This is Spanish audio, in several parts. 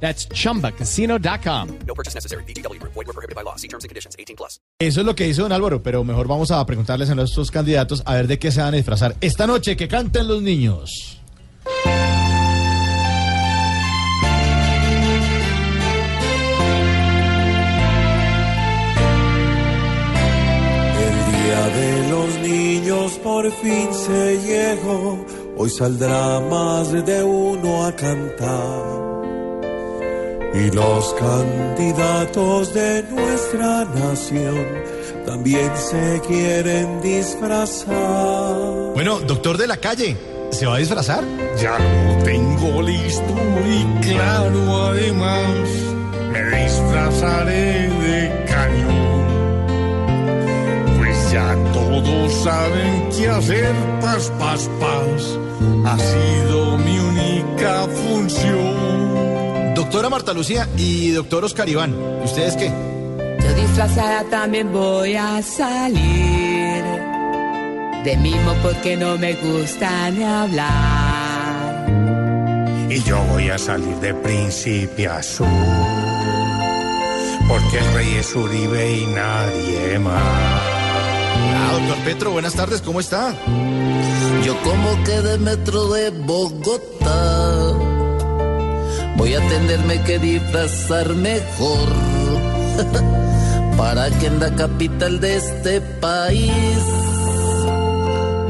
That's chumbacasino.com. No purchase necessary. BGW. Void were prohibited by law. See terms and conditions. 18 plus. Eso es lo que dice don Álvaro, pero mejor vamos a preguntarles a nuestros candidatos a ver de qué se van a disfrazar esta noche. Que canten los niños. El día de los niños por fin se llegó, hoy saldrá más de uno a cantar. Y los candidatos de nuestra nación también se quieren disfrazar. Bueno, doctor de la calle, ¿se va a disfrazar? Ya lo tengo listo y claro además, me disfrazaré de cañón. Pues ya todos saben que hacer paz, paz, paz ha sido mi única función. Doctora Marta Lucía y doctor Oscar Iván, ¿y ustedes qué? Yo disfrazada también voy a salir. De mimo porque no me gusta ni hablar. Y yo voy a salir de príncipe azul, porque el rey es Uribe y nadie más. Ah, doctor Petro, buenas tardes, ¿cómo está? Yo como que de metro de Bogotá voy a tenerme que disfrazar mejor para que en la capital de este país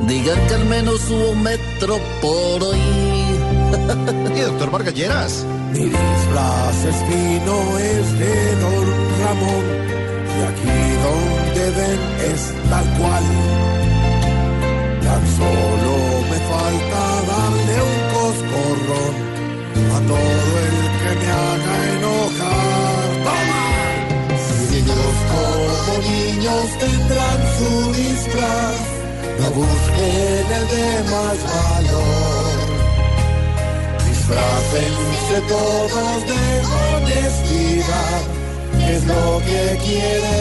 digan que al menos hubo metro por hoy. Y doctor Vargalleras. Mi disfraz es fino, es de Don Ramón, y aquí donde ven es tal cual. Niños tendrán su disfraz, no busquen el de más valor. Disfrácense todos de honestidad, es lo que quiere